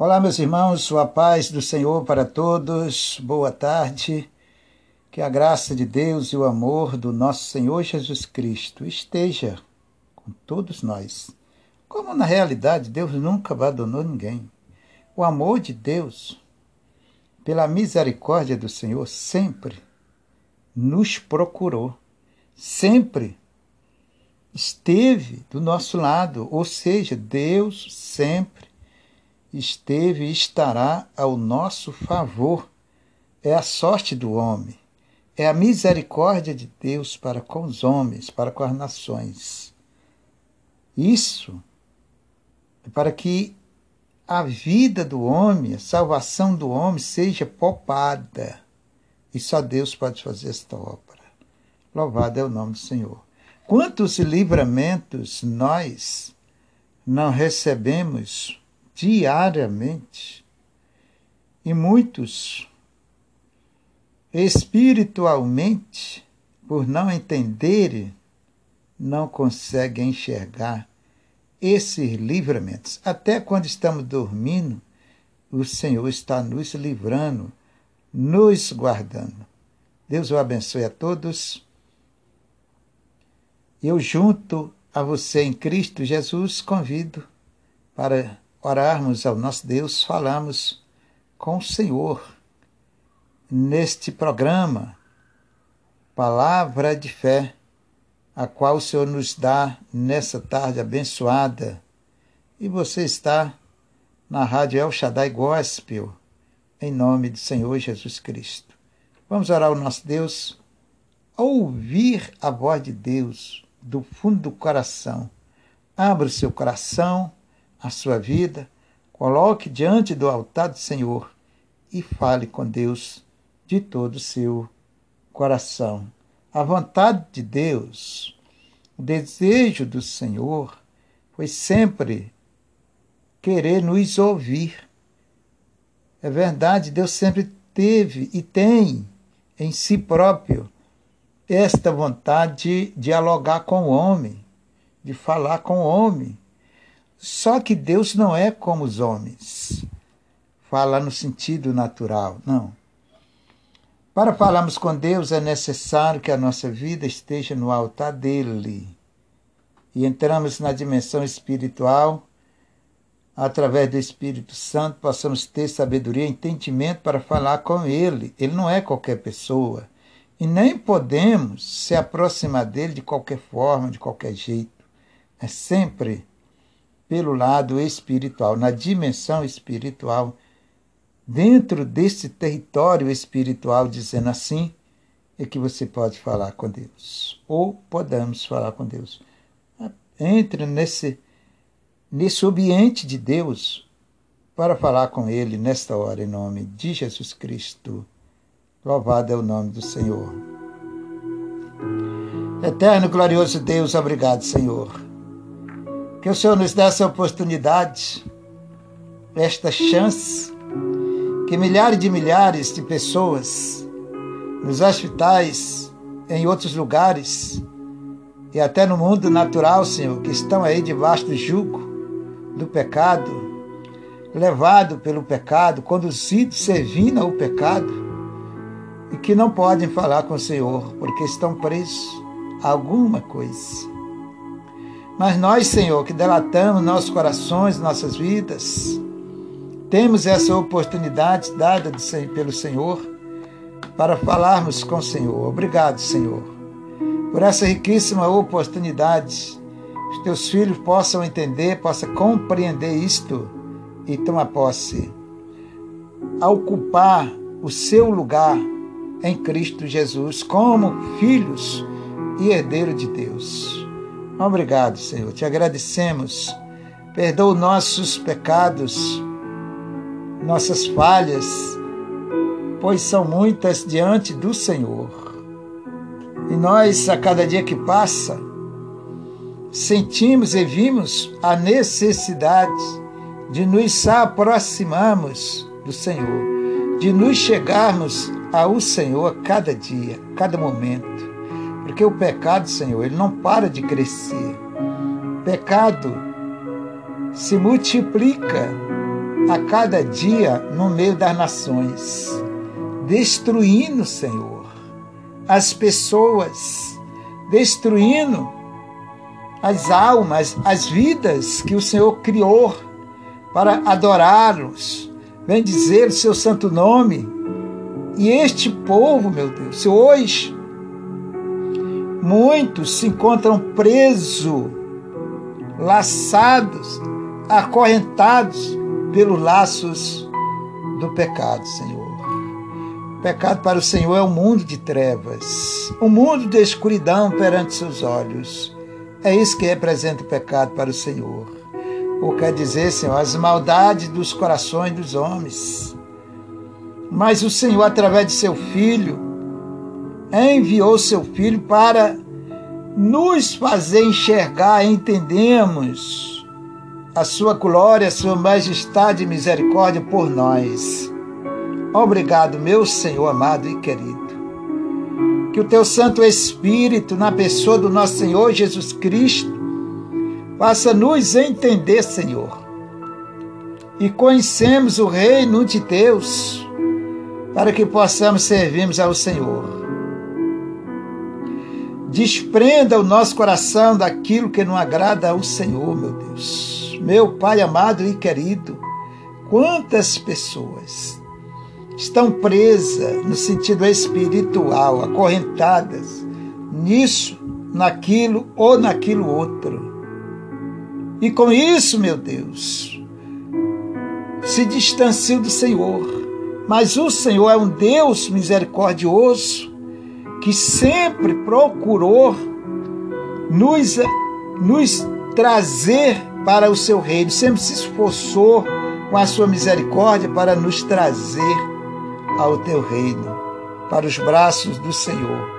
Olá, meus irmãos, sua paz do Senhor para todos, boa tarde. Que a graça de Deus e o amor do nosso Senhor Jesus Cristo esteja com todos nós. Como na realidade Deus nunca abandonou ninguém. O amor de Deus, pela misericórdia do Senhor, sempre nos procurou, sempre esteve do nosso lado, ou seja, Deus sempre esteve e estará ao nosso favor. É a sorte do homem, é a misericórdia de Deus para com os homens, para com as nações. Isso é para que a vida do homem, a salvação do homem seja poupada. E só Deus pode fazer esta obra. Louvado é o nome do Senhor. Quantos livramentos nós não recebemos diariamente. E muitos, espiritualmente, por não entenderem, não conseguem enxergar esses livramentos. Até quando estamos dormindo, o Senhor está nos livrando, nos guardando. Deus o abençoe a todos. Eu, junto a você em Cristo Jesus, convido para orarmos ao nosso Deus, falamos com o Senhor neste programa, Palavra de Fé, a qual o Senhor nos dá nessa tarde abençoada. E você está na Rádio El Shaddai Gospel, em nome do Senhor Jesus Cristo. Vamos orar ao nosso Deus, ouvir a voz de Deus do fundo do coração. Abra o seu coração a sua vida, coloque diante do altar do Senhor e fale com Deus de todo o seu coração. A vontade de Deus, o desejo do Senhor foi sempre querer nos ouvir. É verdade, Deus sempre teve e tem em si próprio esta vontade de dialogar com o homem, de falar com o homem, só que Deus não é como os homens. Fala no sentido natural, não. Para falarmos com Deus é necessário que a nossa vida esteja no altar dele. E entramos na dimensão espiritual, através do Espírito Santo, possamos ter sabedoria entendimento para falar com ele. Ele não é qualquer pessoa. E nem podemos se aproximar dele de qualquer forma, de qualquer jeito. É sempre pelo lado espiritual, na dimensão espiritual, dentro desse território espiritual, dizendo assim, é que você pode falar com Deus, ou podemos falar com Deus. Entre nesse, nesse ambiente de Deus para falar com Ele nesta hora, em nome de Jesus Cristo. Louvado é o nome do Senhor. Eterno, glorioso Deus, obrigado, Senhor que o Senhor nos dê essa oportunidade, esta chance, que milhares de milhares de pessoas nos hospitais, em outros lugares e até no mundo natural, Senhor, que estão aí debaixo do jugo do pecado, levado pelo pecado, conduzido, servindo ao pecado, e que não podem falar com o Senhor porque estão presos a alguma coisa. Mas nós, Senhor, que delatamos nossos corações, nossas vidas, temos essa oportunidade dada pelo Senhor para falarmos com o Senhor. Obrigado, Senhor, por essa riquíssima oportunidade. Os teus filhos possam entender, possam compreender isto e tomar posse. A ocupar o seu lugar em Cristo Jesus como filhos e herdeiro de Deus. Obrigado, Senhor. Te agradecemos. Perdoa nossos pecados, nossas falhas, pois são muitas diante do Senhor. E nós, a cada dia que passa, sentimos e vimos a necessidade de nos aproximarmos do Senhor, de nos chegarmos ao Senhor a cada dia, a cada momento. Porque o pecado, Senhor, ele não para de crescer. Pecado se multiplica a cada dia no meio das nações, destruindo, Senhor, as pessoas, destruindo as almas, as vidas que o Senhor criou para adorá-los, bendizer o seu santo nome. E este povo, meu Deus, se hoje muitos se encontram presos, laçados, acorrentados pelos laços do pecado, Senhor. O pecado para o Senhor é um mundo de trevas, um mundo de escuridão perante seus olhos. É isso que representa o pecado para o Senhor. Ou quer dizer, Senhor, as maldades dos corações dos homens. Mas o Senhor, através de seu Filho, enviou seu Filho para nos fazer enxergar, entendemos a sua glória, a sua majestade e misericórdia por nós. Obrigado, meu Senhor amado e querido. Que o teu Santo Espírito, na pessoa do nosso Senhor Jesus Cristo, faça nos entender, Senhor, e conhecemos o reino de Deus, para que possamos servirmos ao Senhor. Desprenda o nosso coração daquilo que não agrada ao Senhor, meu Deus meu Pai amado e querido, quantas pessoas estão presas no sentido espiritual, acorrentadas nisso, naquilo ou naquilo outro. E com isso, meu Deus, se distanciam do Senhor. Mas o Senhor é um Deus misericordioso que sempre procurou nos, nos trazer para o seu reino, sempre se esforçou com a sua misericórdia para nos trazer ao teu reino, para os braços do Senhor.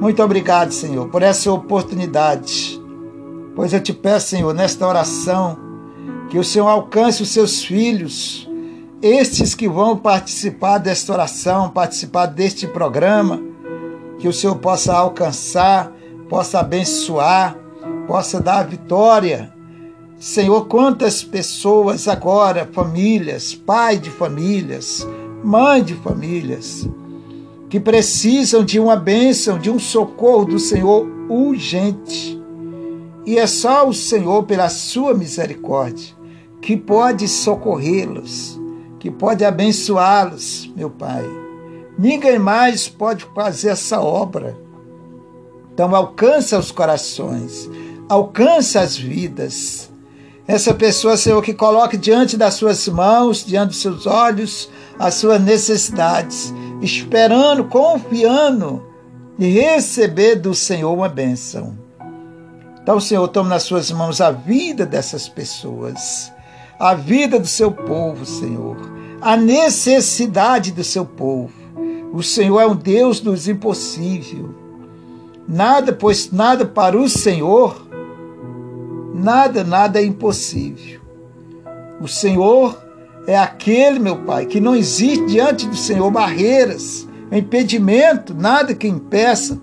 Muito obrigado, Senhor, por essa oportunidade. Pois eu te peço, Senhor, nesta oração, que o Senhor alcance os seus filhos, estes que vão participar desta oração, participar deste programa, que o Senhor possa alcançar, possa abençoar, possa dar vitória Senhor, quantas pessoas agora, famílias, pai de famílias, mãe de famílias, que precisam de uma bênção, de um socorro do Senhor urgente. E é só o Senhor, pela sua misericórdia, que pode socorrê-los, que pode abençoá-los, meu Pai. Ninguém mais pode fazer essa obra. Então alcança os corações, alcança as vidas essa pessoa, Senhor, que coloque diante das suas mãos, diante dos seus olhos, as suas necessidades, esperando, confiando e receber do Senhor uma bênção. Então, Senhor, tome nas suas mãos a vida dessas pessoas, a vida do seu povo, Senhor, a necessidade do seu povo. O Senhor é um Deus dos impossíveis. Nada, pois nada para o Senhor Nada, nada é impossível. O Senhor é aquele, meu Pai, que não existe diante do Senhor barreiras, impedimento, nada que impeça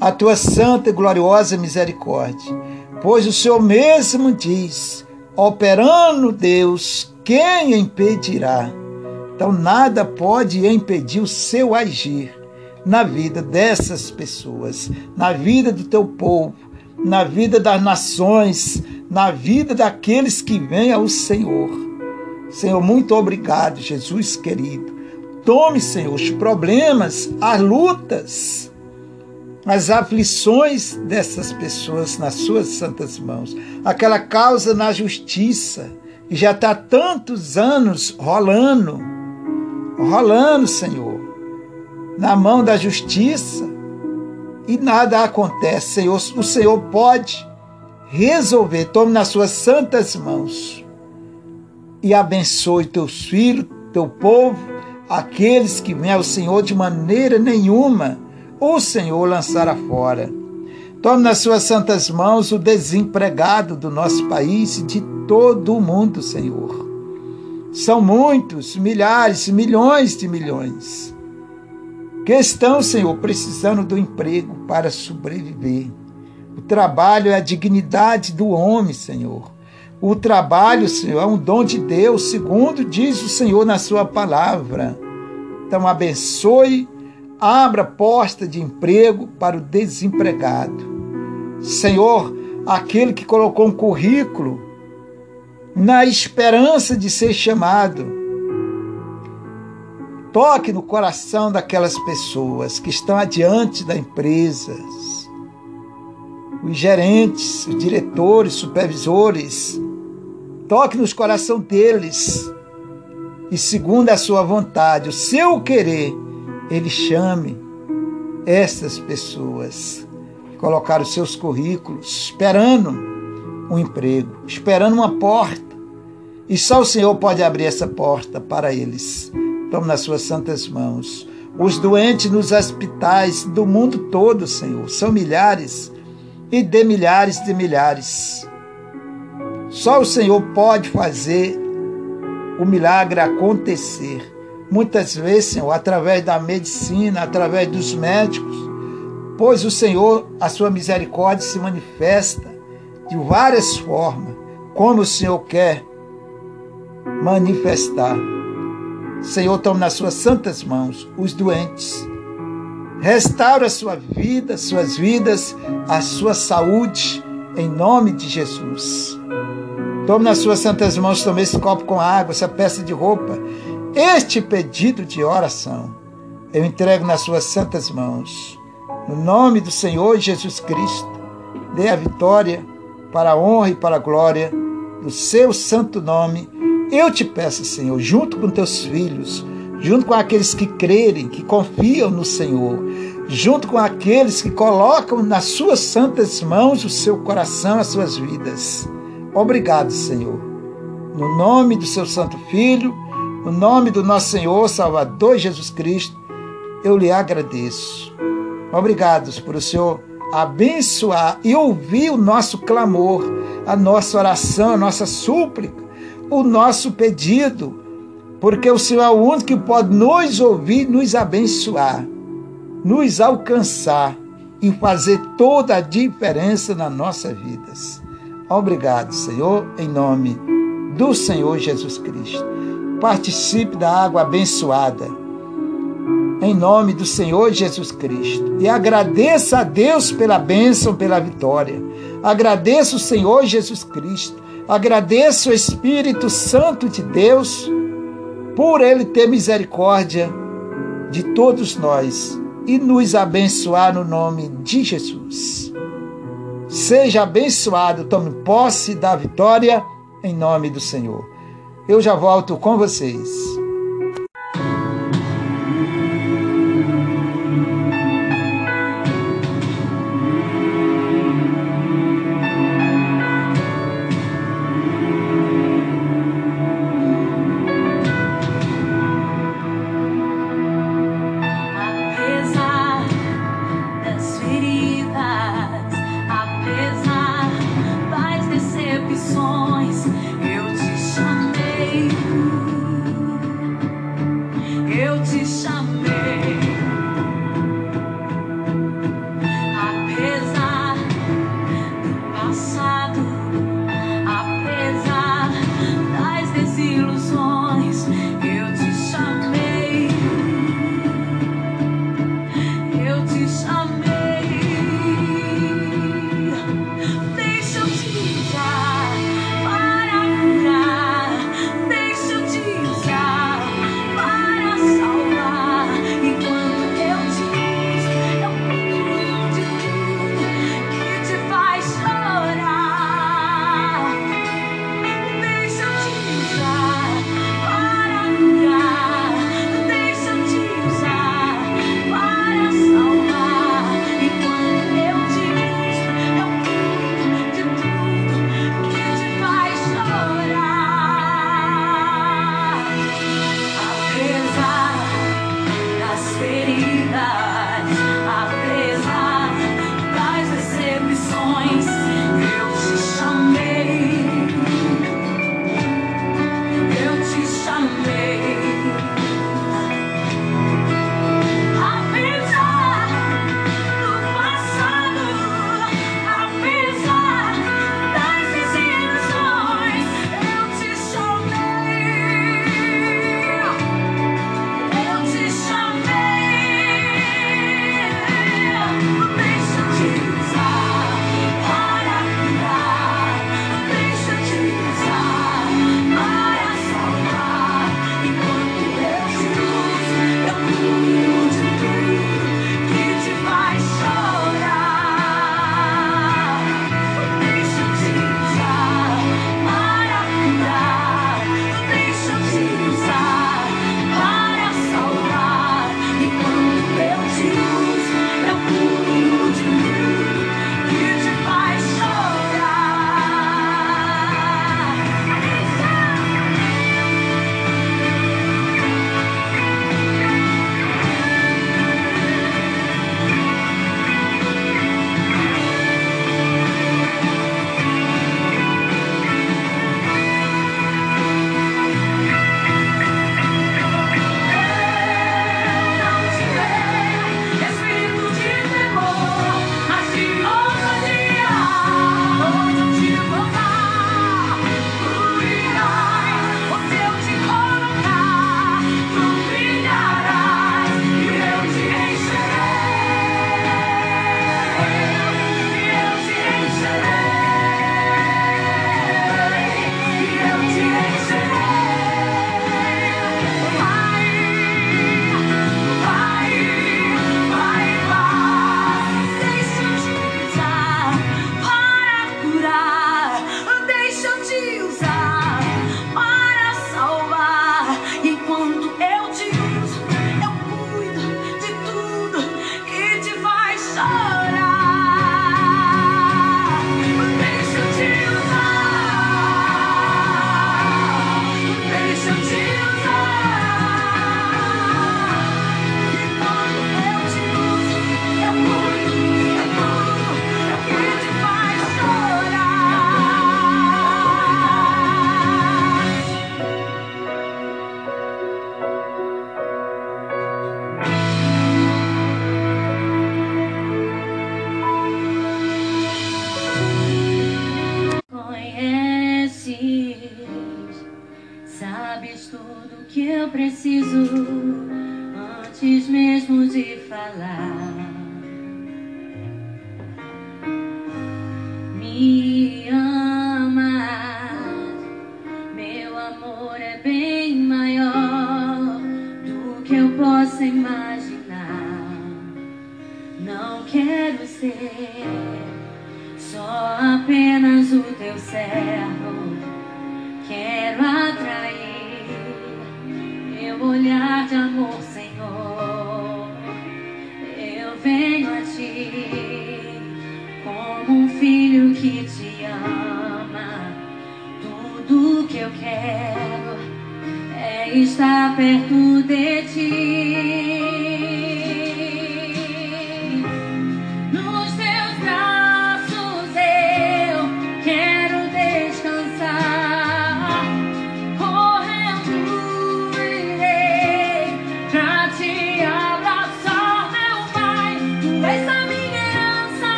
a tua santa e gloriosa misericórdia. Pois o Senhor mesmo diz: operando Deus, quem impedirá? Então nada pode impedir o seu agir na vida dessas pessoas, na vida do teu povo, na vida das nações, na vida daqueles que vêm ao Senhor. Senhor, muito obrigado, Jesus querido. Tome, Senhor, os problemas, as lutas, as aflições dessas pessoas nas suas santas mãos. Aquela causa na justiça, que já está tantos anos rolando, rolando, Senhor, na mão da justiça e nada acontece, Senhor. O Senhor pode resolver. Tome nas suas santas mãos e abençoe teus filhos, teu povo, aqueles que vêm ao Senhor de maneira nenhuma o Senhor lançará fora. Tome nas suas santas mãos o desempregado do nosso país e de todo o mundo, Senhor. São muitos, milhares, milhões de milhões que estão, Senhor, precisando do emprego para sobreviver. O trabalho é a dignidade do homem, Senhor. O trabalho, Senhor, é um dom de Deus, segundo diz o Senhor na sua palavra. Então, abençoe, abra porta de emprego para o desempregado. Senhor, aquele que colocou um currículo na esperança de ser chamado. Toque no coração daquelas pessoas que estão adiante da empresa, os gerentes, os diretores, supervisores. Toque nos coração deles e, segundo a sua vontade, o seu querer, ele chame essas pessoas que colocaram seus currículos esperando um emprego, esperando uma porta. E só o Senhor pode abrir essa porta para eles. Tome nas suas santas mãos. Os doentes nos hospitais do mundo todo, Senhor, são milhares e de milhares de milhares. Só o Senhor pode fazer o milagre acontecer. Muitas vezes, Senhor, através da medicina, através dos médicos, pois o Senhor, a sua misericórdia se manifesta de várias formas, como o Senhor quer manifestar. Senhor, toma nas suas santas mãos os doentes. Restaura a sua vida, suas vidas, a sua saúde, em nome de Jesus. Tome nas suas santas mãos, tome esse copo com água, essa peça de roupa, este pedido de oração. Eu entrego nas suas santas mãos. No nome do Senhor Jesus Cristo, dê a vitória para a honra e para a glória do seu santo nome eu te peço, Senhor, junto com teus filhos, junto com aqueles que crerem, que confiam no Senhor, junto com aqueles que colocam nas suas santas mãos o seu coração, as suas vidas. Obrigado, Senhor. No nome do seu Santo Filho, no nome do nosso Senhor Salvador Jesus Cristo, eu lhe agradeço. Obrigado por o Senhor abençoar e ouvir o nosso clamor, a nossa oração, a nossa súplica o nosso pedido, porque o Senhor é o único que pode nos ouvir, nos abençoar, nos alcançar e fazer toda a diferença nas nossas vidas. Obrigado, Senhor, em nome do Senhor Jesus Cristo. Participe da água abençoada. Em nome do Senhor Jesus Cristo. E agradeça a Deus pela bênção, pela vitória. Agradeça o Senhor Jesus Cristo Agradeço o Espírito Santo de Deus por ele ter misericórdia de todos nós e nos abençoar no nome de Jesus. Seja abençoado, tome posse da vitória em nome do Senhor. Eu já volto com vocês.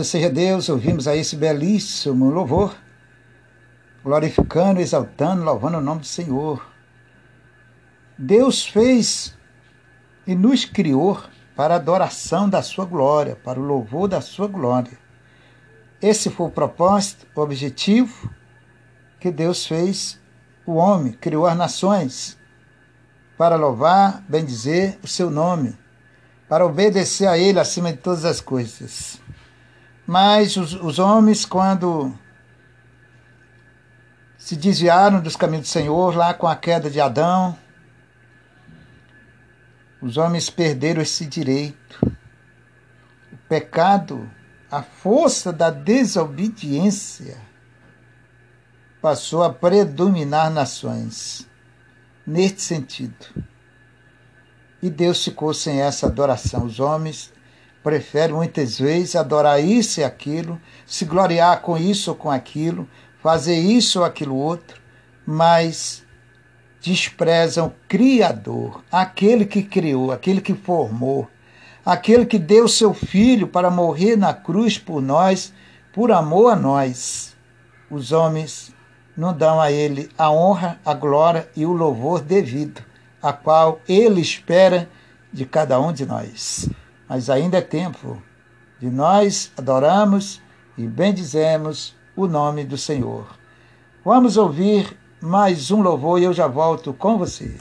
Louvado seja Deus, ouvimos aí esse belíssimo louvor, glorificando, exaltando, louvando o nome do Senhor. Deus fez e nos criou para a adoração da sua glória, para o louvor da sua glória. Esse foi o propósito, o objetivo que Deus fez o homem, criou as nações para louvar, bendizer o seu nome, para obedecer a ele acima de todas as coisas. Mas os, os homens, quando se desviaram dos caminhos do Senhor, lá com a queda de Adão, os homens perderam esse direito. O pecado, a força da desobediência, passou a predominar nações. Neste sentido. E Deus ficou sem essa adoração. Os homens preferem muitas vezes adorar isso e aquilo, se gloriar com isso ou com aquilo, fazer isso ou aquilo outro, mas desprezam o Criador, aquele que criou, aquele que formou, aquele que deu seu filho para morrer na cruz por nós, por amor a nós. Os homens não dão a ele a honra, a glória e o louvor devido, a qual ele espera de cada um de nós. Mas ainda é tempo de nós adorarmos e bendizemos o nome do Senhor. Vamos ouvir mais um louvor e eu já volto com você.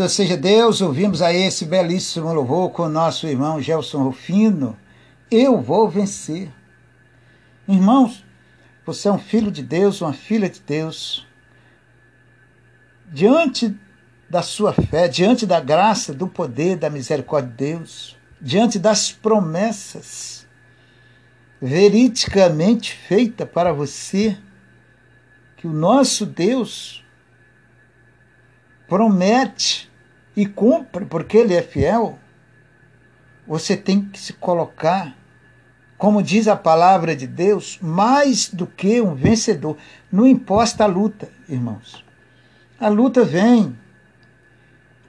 Louvado seja Deus, ouvimos a esse belíssimo louvor com o nosso irmão Gelson Rufino. Eu vou vencer. Irmãos, você é um filho de Deus, uma filha de Deus. Diante da sua fé, diante da graça, do poder, da misericórdia de Deus, diante das promessas veridicamente feitas para você, que o nosso Deus promete e cumpre, porque Ele é fiel, você tem que se colocar, como diz a palavra de Deus, mais do que um vencedor. Não importa a luta, irmãos. A luta vem.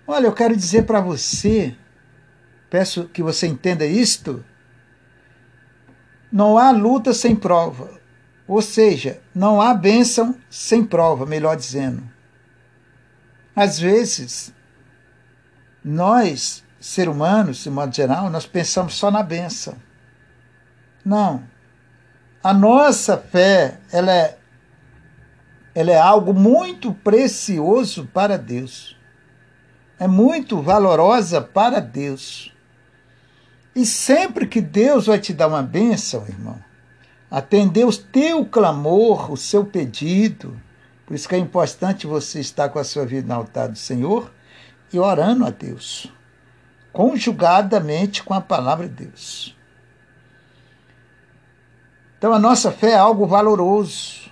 Olha, eu quero dizer para você, peço que você entenda isto. Não há luta sem prova. Ou seja, não há bênção sem prova, melhor dizendo. Às vezes, nós, ser humanos, de modo geral, nós pensamos só na bênção. Não. A nossa fé, ela é, ela é algo muito precioso para Deus. É muito valorosa para Deus. E sempre que Deus vai te dar uma bênção, irmão, atender o teu clamor, o seu pedido. Por isso que é importante você estar com a sua vida no altar do Senhor e orando a Deus, conjugadamente com a palavra de Deus. Então a nossa fé é algo valoroso.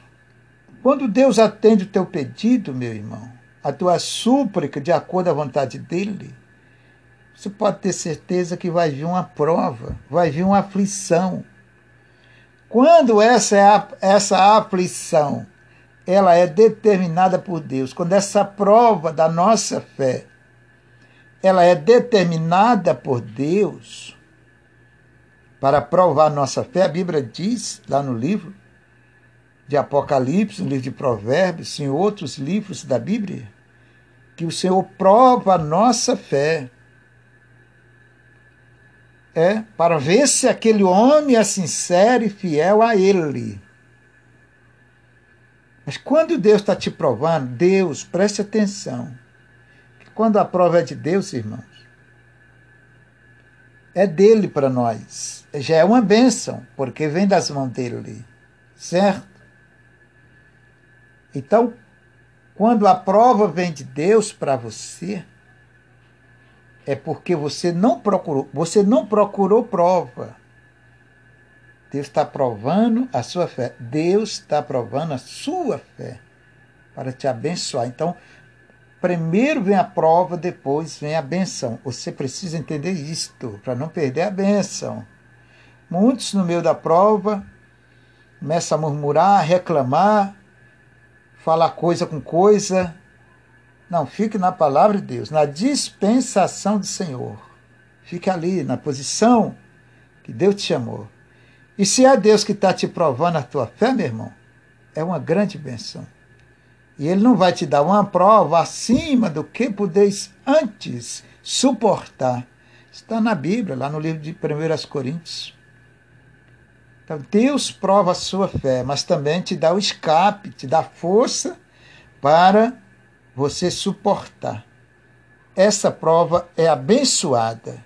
Quando Deus atende o teu pedido, meu irmão, a tua súplica de acordo à vontade dele, você pode ter certeza que vai vir uma prova, vai vir uma aflição, quando essa, é a, essa aflição ela é determinada por Deus, quando essa prova da nossa fé ela é determinada por Deus para provar nossa fé, a Bíblia diz lá no livro de Apocalipse, no livro de Provérbios, em outros livros da Bíblia, que o Senhor prova a nossa fé é para ver se aquele homem é sincero e fiel a ele. Mas quando Deus está te provando, Deus, preste atenção, quando a prova é de Deus, irmãos, é dele para nós. Já é uma bênção, porque vem das mãos dele, certo? Então, quando a prova vem de Deus para você, é porque você não procurou, você não procurou prova. Deus está provando a sua fé. Deus está provando a sua fé para te abençoar. Então, primeiro vem a prova, depois vem a benção. Você precisa entender isto para não perder a benção. Muitos no meio da prova começam a murmurar, reclamar, falar coisa com coisa, não, fique na palavra de Deus, na dispensação do Senhor. Fique ali, na posição que Deus te chamou. E se é Deus que está te provando a tua fé, meu irmão, é uma grande bênção. E Ele não vai te dar uma prova acima do que podeis antes suportar. Está na Bíblia, lá no livro de 1 Coríntios. Então, Deus prova a sua fé, mas também te dá o escape, te dá força para você suportar. Essa prova é abençoada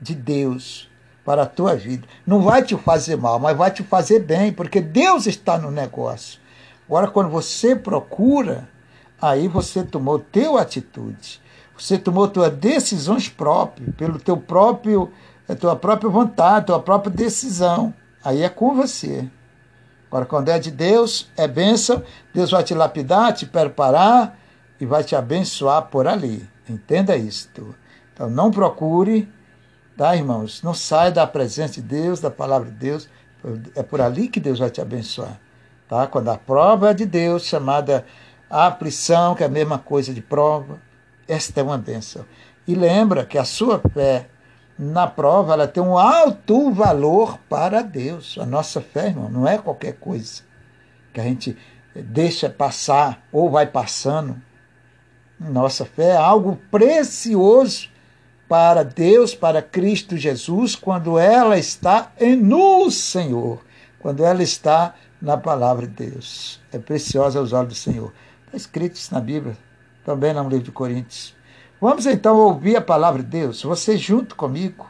de Deus para a tua vida. Não vai te fazer mal, mas vai te fazer bem, porque Deus está no negócio. Agora, quando você procura, aí você tomou teu atitude. Você tomou tuas decisões próprias, pelo teu próprio, tua própria vontade, tua própria decisão. Aí é com você. Agora, quando é de Deus, é bênção, Deus vai te lapidar, te preparar, e vai te abençoar por ali. Entenda isto. Então não procure, tá, irmãos? Não saia da presença de Deus, da palavra de Deus. É por ali que Deus vai te abençoar. Tá? Quando a prova é de Deus, chamada aflição, que é a mesma coisa de prova, esta é uma bênção. E lembra que a sua fé na prova ela tem um alto valor para Deus. A nossa fé, irmão, não é qualquer coisa que a gente deixa passar ou vai passando. Nossa fé é algo precioso para Deus, para Cristo Jesus, quando ela está no Senhor, quando ela está na palavra de Deus. É preciosa aos olhos do Senhor. Está escrito isso na Bíblia, também no livro de Coríntios. Vamos então ouvir a palavra de Deus, você junto comigo.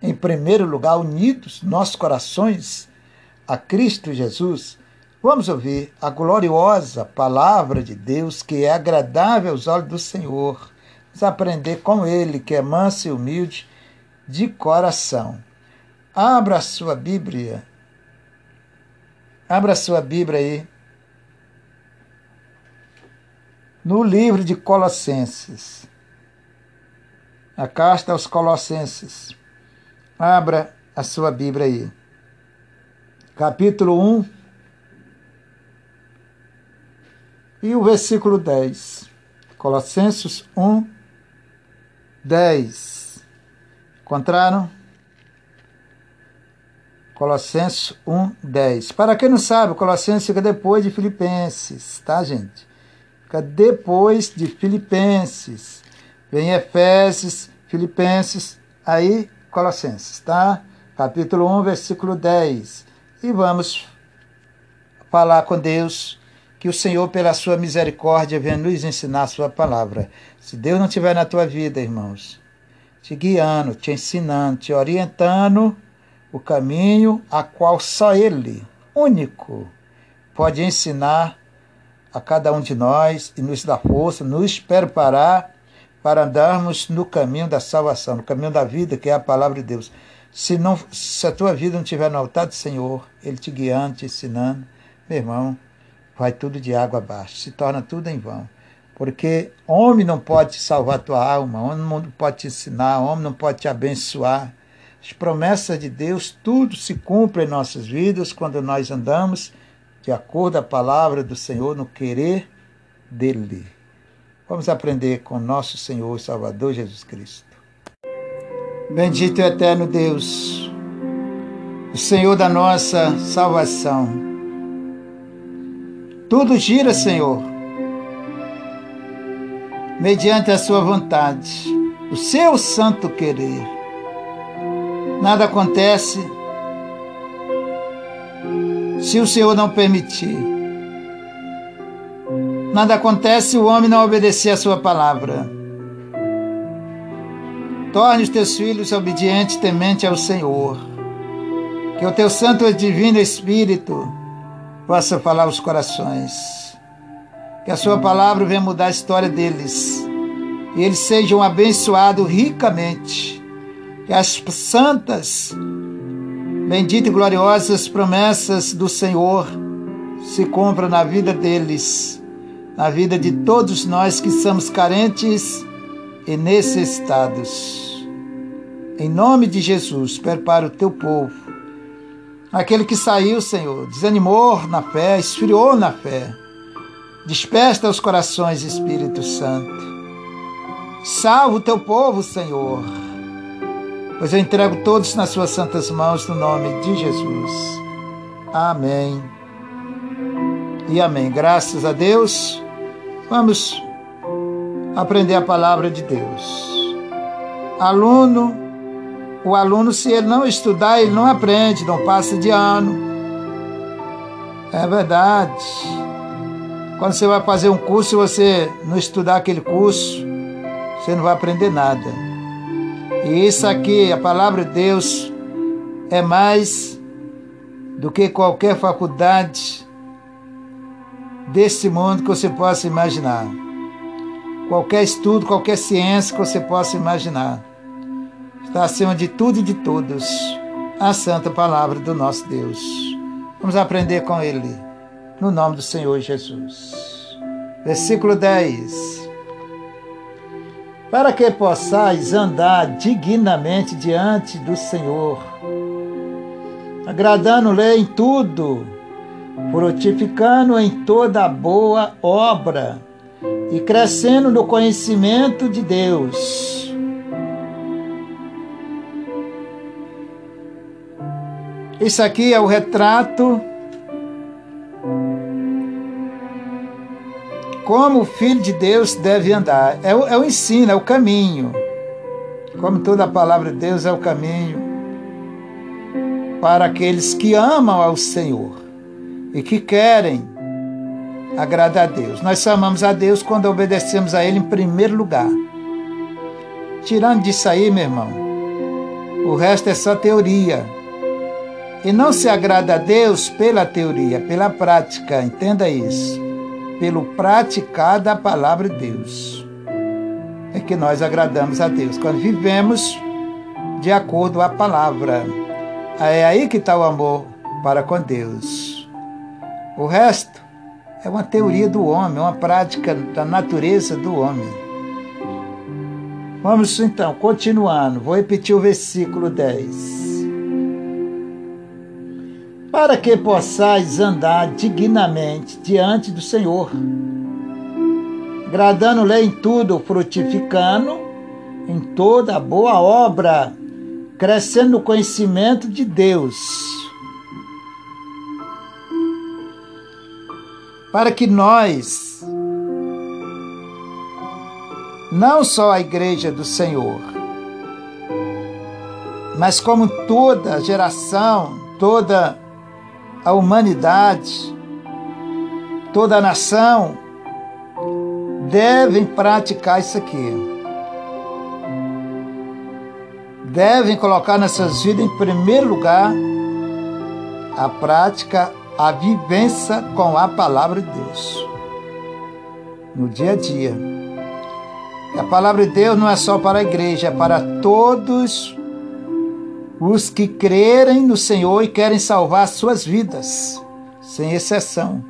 Em primeiro lugar, unidos nossos corações a Cristo Jesus, vamos ouvir a gloriosa palavra de Deus que é agradável aos olhos do Senhor. Vamos aprender com Ele, que é manso e humilde de coração. Abra a sua Bíblia. Abra sua Bíblia aí. No livro de Colossenses. A carta aos Colossenses. Abra a sua Bíblia aí. Capítulo 1. E o versículo 10. Colossenses 1, 10. Encontraram? Colossenses 1, 10. Para quem não sabe, Colossenses fica depois de Filipenses, tá, gente? Fica depois de Filipenses. Vem Efésios, Filipenses, aí Colossenses, tá? Capítulo 1, versículo 10. E vamos falar com Deus que o Senhor, pela sua misericórdia, venha nos ensinar a sua palavra. Se Deus não estiver na tua vida, irmãos, te guiando, te ensinando, te orientando o caminho a qual só Ele, único, pode ensinar a cada um de nós e nos dar força, nos preparar para andarmos no caminho da salvação, no caminho da vida, que é a palavra de Deus. Se, não, se a tua vida não estiver no altar do Senhor, Ele te guiando, te ensinando, meu irmão, vai tudo de água abaixo, se torna tudo em vão. Porque homem não pode salvar tua alma, homem não pode te ensinar, homem não pode te abençoar. As promessas de Deus, tudo se cumpre em nossas vidas quando nós andamos de acordo a palavra do Senhor, no querer dele. Vamos aprender com nosso Senhor e Salvador Jesus Cristo. Bendito e eterno Deus, o Senhor da nossa salvação. Tudo gira, Senhor, mediante a Sua vontade, o seu santo querer. Nada acontece se o Senhor não permitir. Nada acontece se o homem não obedecer a Sua palavra. Torne os teus filhos obedientes, temente ao Senhor. Que o teu santo e divino Espírito possa falar aos corações. Que a sua palavra venha mudar a história deles. E eles sejam abençoados ricamente. Que as santas, benditas e gloriosas promessas do Senhor se cumpram na vida deles, na vida de todos nós que somos carentes e necessitados. Em nome de Jesus, prepara o teu povo. Aquele que saiu, Senhor, desanimou na fé, esfriou na fé. Desperta os corações, Espírito Santo. Salva o teu povo, Senhor. Pois eu entrego todos nas suas santas mãos, no nome de Jesus. Amém. E amém. Graças a Deus. Vamos aprender a palavra de Deus. Aluno, o aluno, se ele não estudar, ele não aprende, não passa de ano. É verdade. Quando você vai fazer um curso, você não estudar aquele curso, você não vai aprender nada. E isso aqui, a palavra de Deus, é mais do que qualquer faculdade desse mundo que você possa imaginar qualquer estudo, qualquer ciência que você possa imaginar. Está acima de tudo e de todos a santa palavra do nosso Deus. Vamos aprender com ele, no nome do Senhor Jesus. Versículo 10. Para que possais andar dignamente diante do Senhor, agradando-lhe em tudo, frutificando em toda boa obra e crescendo no conhecimento de Deus. Isso aqui é o retrato como o filho de Deus deve andar. É o, é o ensino, é o caminho. Como toda a palavra de Deus é o caminho para aqueles que amam ao Senhor e que querem agrada a Deus. Nós amamos a Deus quando obedecemos a Ele em primeiro lugar. Tirando disso aí, meu irmão, o resto é só teoria. E não se agrada a Deus pela teoria, pela prática, entenda isso. Pelo praticar da palavra de Deus. É que nós agradamos a Deus. Quando vivemos de acordo a palavra. É aí que está o amor para com Deus. O resto é uma teoria do homem, uma prática da natureza do homem. Vamos então, continuando. Vou repetir o versículo 10 para que possais andar dignamente diante do Senhor, agradando-lhe em tudo, frutificando em toda boa obra, crescendo no conhecimento de Deus. Para que nós, não só a igreja do Senhor, mas como toda geração, toda a humanidade, toda a nação devem praticar isso aqui. Devem colocar nessas vidas em primeiro lugar a prática, a vivência com a palavra de Deus. No dia a dia. a palavra de Deus não é só para a igreja, é para todos os que crerem no Senhor e querem salvar suas vidas, sem exceção.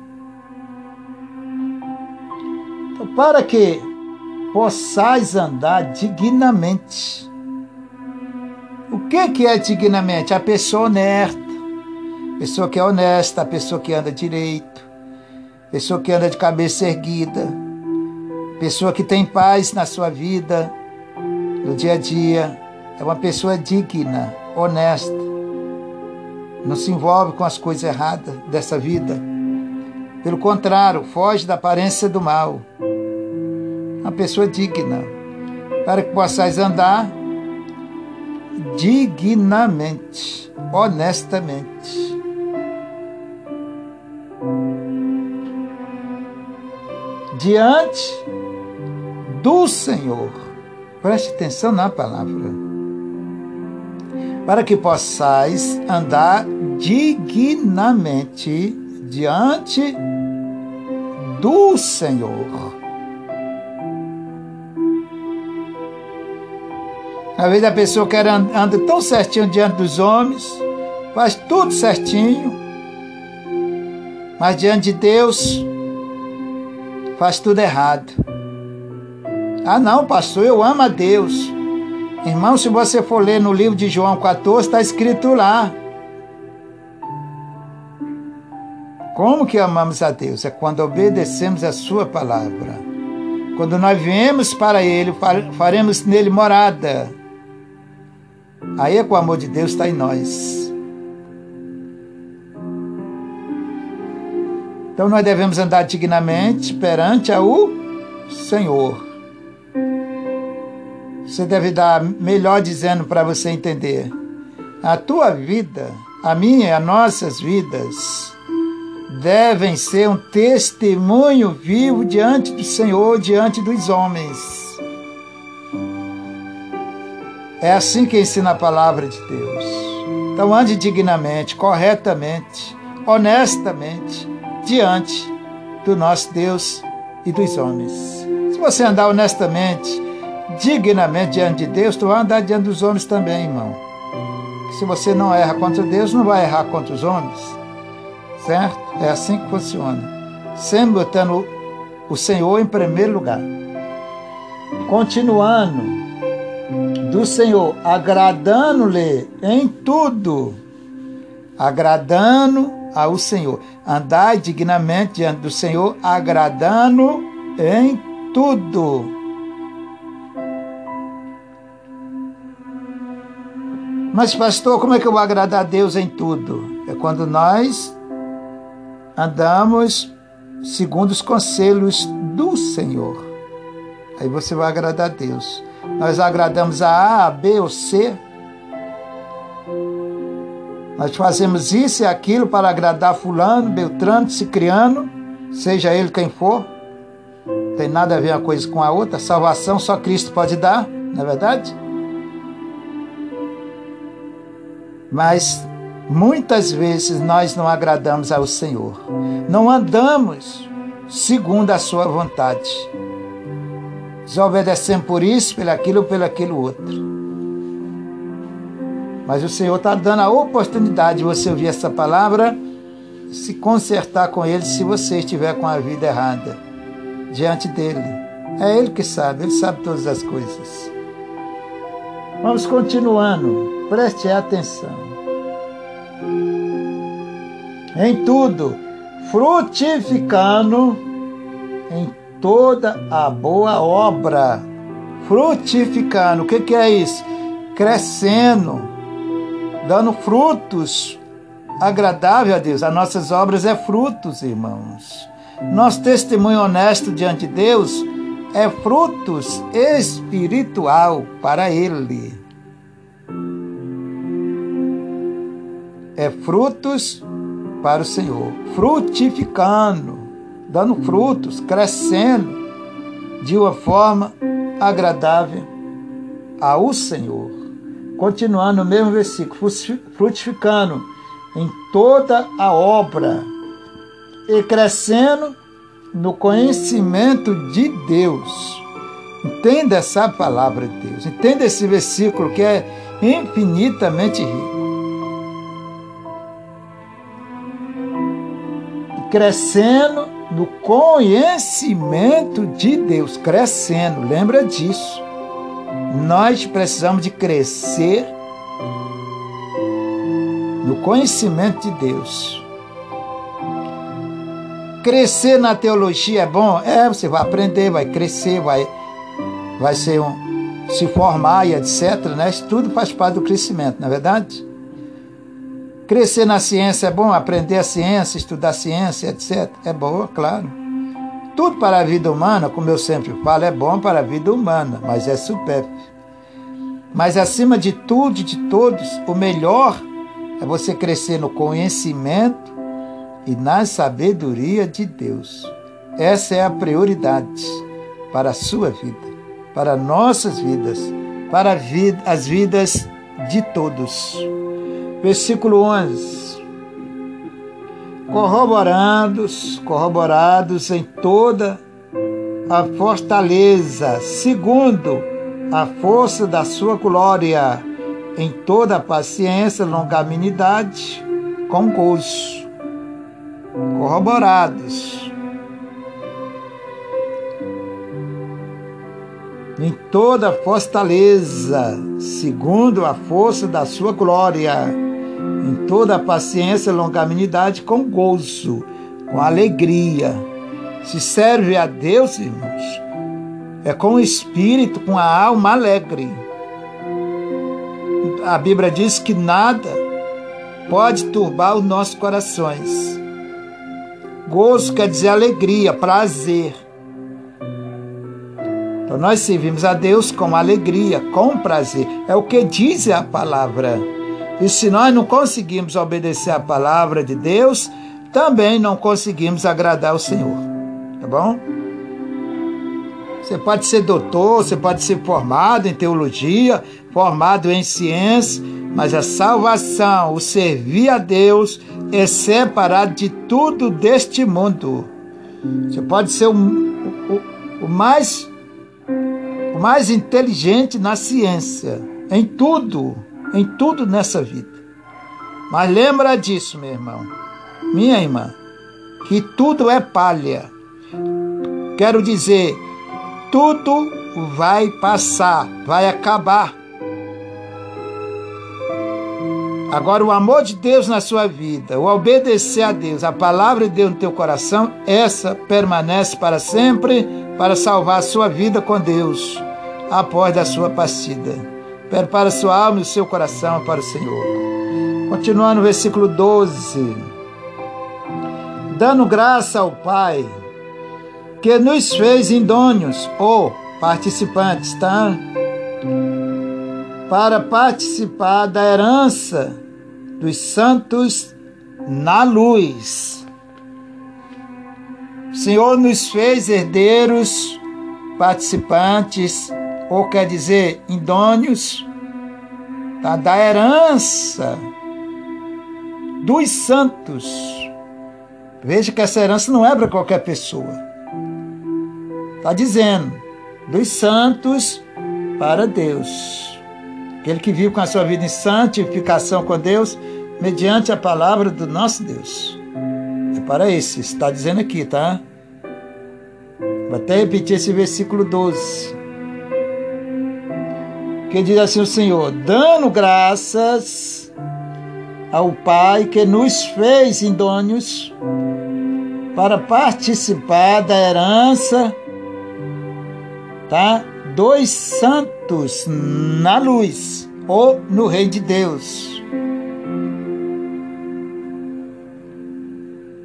Então, para que possais andar dignamente. O que, que é dignamente? A pessoa honesta, pessoa que é honesta, a pessoa que anda direito, pessoa que anda de cabeça erguida, pessoa que tem paz na sua vida, no dia a dia, é uma pessoa digna honesta, não se envolve com as coisas erradas dessa vida. Pelo contrário, foge da aparência do mal. Uma pessoa digna, para que possais andar dignamente, honestamente. Diante do Senhor. Preste atenção na palavra para que possais andar dignamente diante do Senhor. Às vezes a pessoa quer anda tão certinho diante dos homens, faz tudo certinho, mas diante de Deus faz tudo errado. Ah, não, pastor, eu amo a Deus. Irmão, se você for ler no livro de João 14, está escrito lá. Como que amamos a Deus? É quando obedecemos a Sua palavra. Quando nós viemos para Ele, faremos nele morada. Aí é que o amor de Deus está em nós. Então nós devemos andar dignamente perante o Senhor. Você deve dar melhor dizendo para você entender. A tua vida, a minha e as nossas vidas devem ser um testemunho vivo diante do Senhor, diante dos homens. É assim que ensina a palavra de Deus. Então ande dignamente, corretamente, honestamente diante do nosso Deus e dos homens. Se você andar honestamente, dignamente diante de Deus, tu vai andar diante dos homens também, irmão. Se você não erra contra Deus, não vai errar contra os homens. Certo? É assim que funciona. Sempre botando o Senhor em primeiro lugar. Continuando do Senhor, agradando-lhe em tudo. Agradando ao Senhor. Andar dignamente diante do Senhor, agradando em tudo Mas, pastor, como é que eu vou agradar a Deus em tudo? É quando nós andamos segundo os conselhos do Senhor. Aí você vai agradar a Deus. Nós agradamos a A, B ou C. Nós fazemos isso e aquilo para agradar fulano, beltrano, cicriano, seja ele quem for. Não tem nada a ver uma coisa com a outra. Salvação só Cristo pode dar. não é verdade? Mas muitas vezes nós não agradamos ao Senhor, não andamos segundo a Sua vontade, desobedecemos por isso, pelo aquilo ou pelo aquilo outro. Mas o Senhor está dando a oportunidade de você ouvir essa palavra, se consertar com Ele se você estiver com a vida errada diante dele. É Ele que sabe, Ele sabe todas as coisas. Vamos continuando, preste atenção. Em tudo, frutificando em toda a boa obra. Frutificando, o que, que é isso? Crescendo, dando frutos agradável a Deus. As nossas obras é frutos, irmãos. Nosso testemunho honesto diante de Deus é frutos espiritual para Ele. É frutos para o Senhor, frutificando, dando frutos, crescendo de uma forma agradável ao Senhor. Continuando no mesmo versículo, frutificando em toda a obra e crescendo no conhecimento de Deus. Entenda essa palavra de Deus, entenda esse versículo que é infinitamente rico. Crescendo no conhecimento de Deus, crescendo, lembra disso. Nós precisamos de crescer no conhecimento de Deus. Crescer na teologia é bom? É, você vai aprender, vai crescer, vai, vai ser um, se formar e etc. Né? Isso tudo faz parte do crescimento, não é verdade? Crescer na ciência é bom, aprender a ciência, estudar a ciência, etc. É bom, claro. Tudo para a vida humana, como eu sempre falo, é bom para a vida humana, mas é supérfluo. Mas acima de tudo de todos, o melhor é você crescer no conhecimento e na sabedoria de Deus. Essa é a prioridade para a sua vida, para nossas vidas, para as vidas de todos. Versículo 11. Corroborados, corroborados em toda a fortaleza, segundo a força da sua glória, em toda a paciência, longanimidade, com gozo corroborados. Em toda fortaleza, segundo a força da sua glória, em toda paciência e longanimidade, com gozo, com alegria. Se serve a Deus, irmãos, é com o espírito, com a alma alegre. A Bíblia diz que nada pode turbar os nossos corações. Gozo quer dizer alegria, prazer. Então nós servimos a Deus com alegria, com prazer. É o que diz a palavra. E se nós não conseguimos obedecer a palavra de Deus, também não conseguimos agradar o Senhor. Tá bom? Você pode ser doutor, você pode ser formado em teologia, formado em ciência, mas a salvação, o servir a Deus, é separado de tudo deste mundo. Você pode ser o, o, o, mais o mais inteligente na ciência, em tudo, em tudo nessa vida. Mas lembra disso, meu irmão, minha irmã, que tudo é palha. Quero dizer, tudo vai passar, vai acabar. Agora, o amor de Deus na sua vida, o obedecer a Deus, a palavra de Deus no teu coração, essa permanece para sempre para salvar a sua vida com Deus após a sua partida. Prepara sua alma e o seu coração para o Senhor. Continuando no versículo 12. Dando graça ao Pai, que nos fez indônios ou participantes, tá? para participar da herança dos santos na luz. O Senhor nos fez herdeiros, participantes ou quer dizer indônios, da herança dos santos. Veja que essa herança não é para qualquer pessoa. Está dizendo, dos santos para Deus. Aquele que vive com a sua vida em santificação com Deus, mediante a palavra do nosso Deus. É para esse, está dizendo aqui, tá? Vou até repetir esse versículo 12. Que diz assim o Senhor: dando graças ao Pai que nos fez idôneos para participar da herança tá? Dos santos na luz ou no reino de Deus.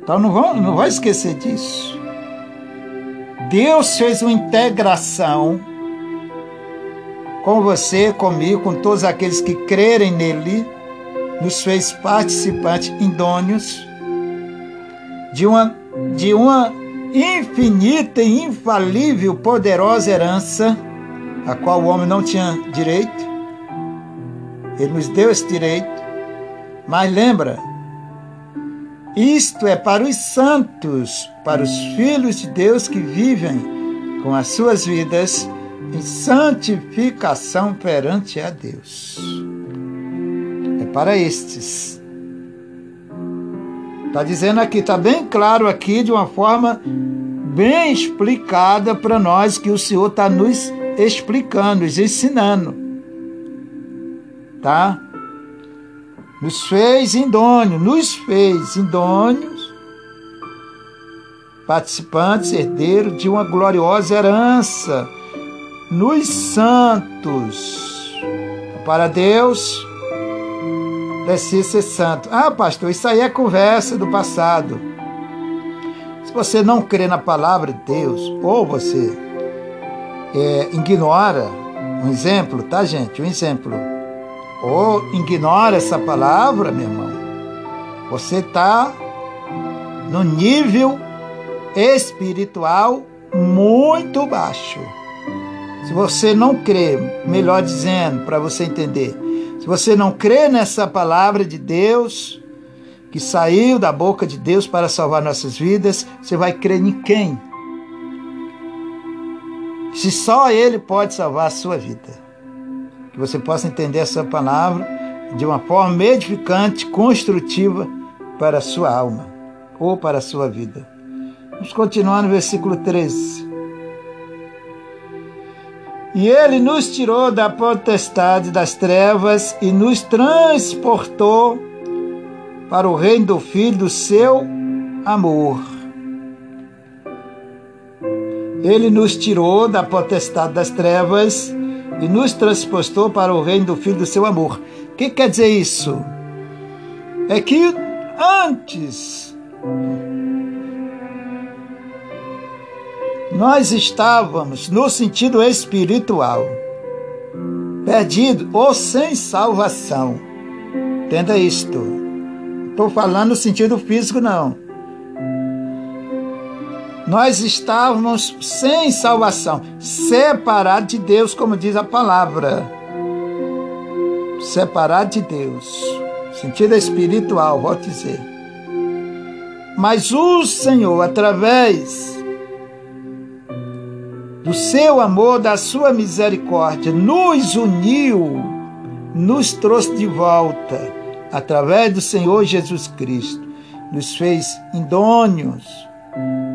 Então não vão, não vai esquecer disso. Deus fez uma integração com você, comigo, com todos aqueles que crerem nele, nos fez participantes idôneos de uma, de uma infinita e infalível, poderosa herança, a qual o homem não tinha direito. Ele nos deu esse direito. Mas lembra, isto é para os santos, para os filhos de Deus que vivem com as suas vidas em santificação perante a Deus. É para estes. Está dizendo aqui, está bem claro aqui, de uma forma bem explicada para nós, que o Senhor está nos explicando, ensinando. Tá? Nos fez indônios, nos fez indônios, participantes, herdeiros de uma gloriosa herança, nos santos. Para Deus, precisa ser santo. Ah, pastor, isso aí é conversa do passado. Se você não crê na palavra de Deus, ou você é, ignora, um exemplo, tá, gente? Um exemplo ou ignora essa palavra, meu irmão, você está no nível espiritual muito baixo. Se você não crê, melhor dizendo, para você entender, se você não crê nessa palavra de Deus, que saiu da boca de Deus para salvar nossas vidas, você vai crer em quem? Se só Ele pode salvar a sua vida que você possa entender essa palavra de uma forma edificante, construtiva para a sua alma ou para a sua vida. Vamos continuar no versículo 13. E ele nos tirou da potestade das trevas e nos transportou para o reino do Filho do seu amor. Ele nos tirou da potestade das trevas e nos transportou para o reino do Filho do seu amor. O que quer dizer isso? É que antes nós estávamos no sentido espiritual, perdido ou sem salvação. Entenda isto. Estou falando no sentido físico, não nós estávamos sem salvação, separados de Deus, como diz a palavra. Separados de Deus. Sentido espiritual, vou dizer. Mas o Senhor, através do seu amor, da sua misericórdia, nos uniu, nos trouxe de volta, através do Senhor Jesus Cristo, nos fez indônios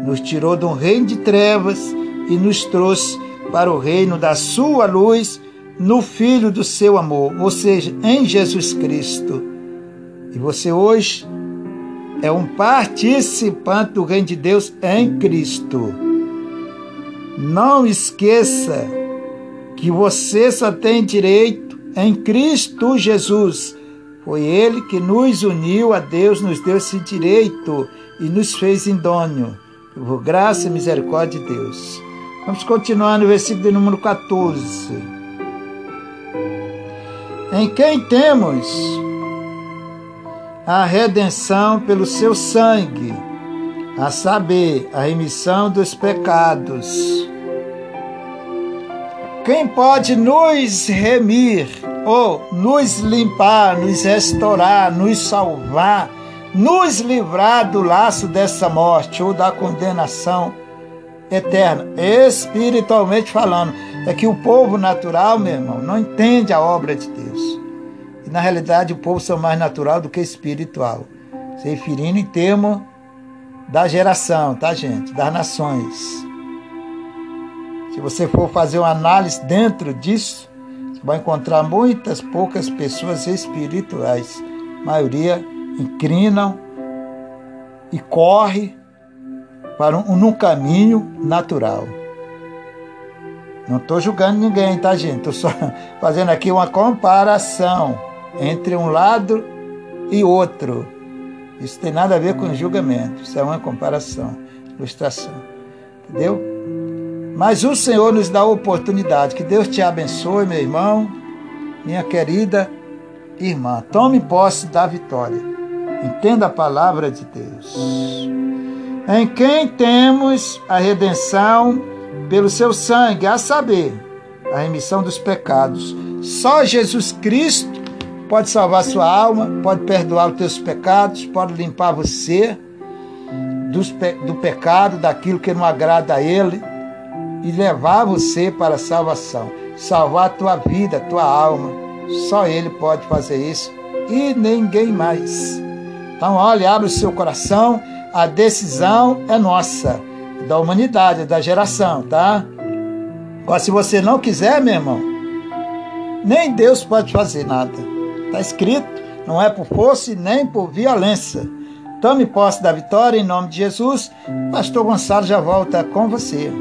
nos tirou um reino de trevas e nos trouxe para o reino da sua luz no Filho do seu amor, ou seja, em Jesus Cristo. E você hoje é um participante do reino de Deus em Cristo. Não esqueça que você só tem direito em Cristo Jesus. Foi Ele que nos uniu a Deus, nos deu esse direito e nos fez indônio por graça e misericórdia de Deus. Vamos continuar no versículo número 14. Em quem temos a redenção pelo seu sangue, a saber, a remissão dos pecados. Quem pode nos remir, ou nos limpar, nos restaurar, nos salvar, nos livrar do laço dessa morte ou da condenação eterna, espiritualmente falando. É que o povo natural, meu irmão, não entende a obra de Deus. E na realidade o povo são mais natural do que espiritual. Se referindo em termo da geração, tá, gente? Das nações. Se você for fazer uma análise dentro disso, você vai encontrar muitas poucas pessoas espirituais. A maioria inclinam e corre para um, caminho natural. Não estou julgando ninguém, tá, gente? Estou só fazendo aqui uma comparação entre um lado e outro. Isso tem nada a ver com julgamento. Isso é uma comparação, ilustração. Entendeu? Mas o Senhor nos dá a oportunidade. Que Deus te abençoe, meu irmão, minha querida irmã. Tome posse da vitória. Entenda a palavra de Deus. Em quem temos a redenção pelo seu sangue, a saber, a remissão dos pecados. Só Jesus Cristo pode salvar sua alma, pode perdoar os teus pecados, pode limpar você do pecado, daquilo que não agrada a Ele e levar você para a salvação, salvar a tua vida, a tua alma. Só Ele pode fazer isso e ninguém mais. Então, olhe, abre o seu coração, a decisão é nossa, da humanidade, da geração, tá? Agora, se você não quiser, meu irmão, nem Deus pode fazer nada. Está escrito, não é por força e nem por violência. Tome posse da vitória em nome de Jesus. Pastor Gonçalo já volta com você.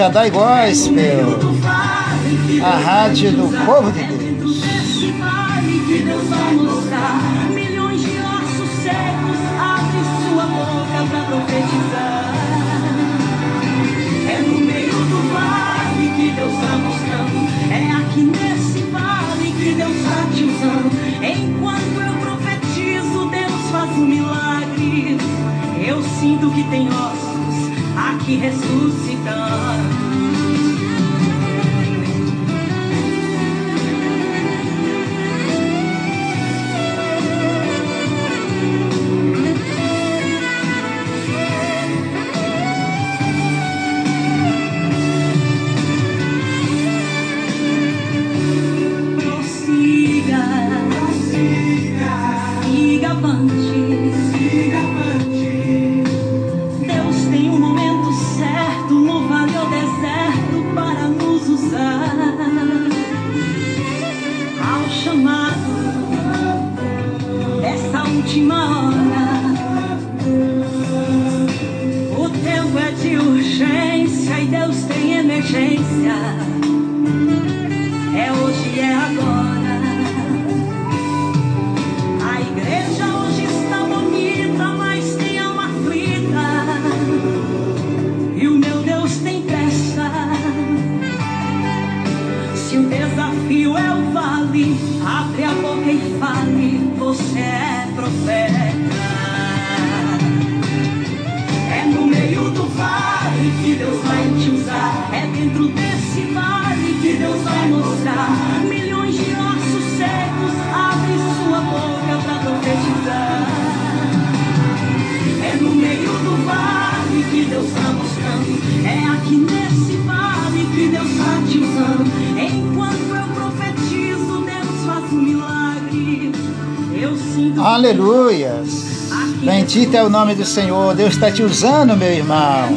Shaddai Do vale que a rádio do povo de. Deus. É no meio do vale que Deus está mostrando. É aqui nesse vale que Deus está te usando. Enquanto eu profetizo, Deus faz um milagre. Eu sinto que tem ossos aqui ressuscitando. Bendito é o nome do Senhor. Deus está te usando, meu irmão.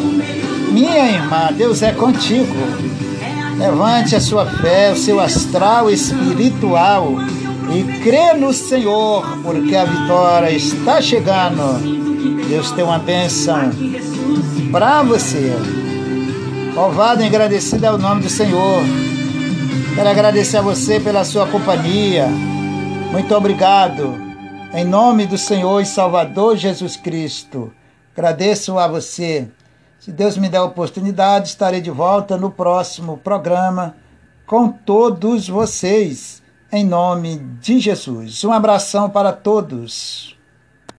Minha irmã, Deus é contigo. Levante a sua fé, o seu astral espiritual e crê no Senhor, porque a vitória está chegando. Deus tem uma bênção para você. Louvado e agradecido é o nome do Senhor. Quero agradecer a você pela sua companhia. Muito obrigado. Em nome do Senhor e Salvador Jesus Cristo. Agradeço a você. Se Deus me der a oportunidade, estarei de volta no próximo programa com todos vocês, em nome de Jesus. Um abração para todos.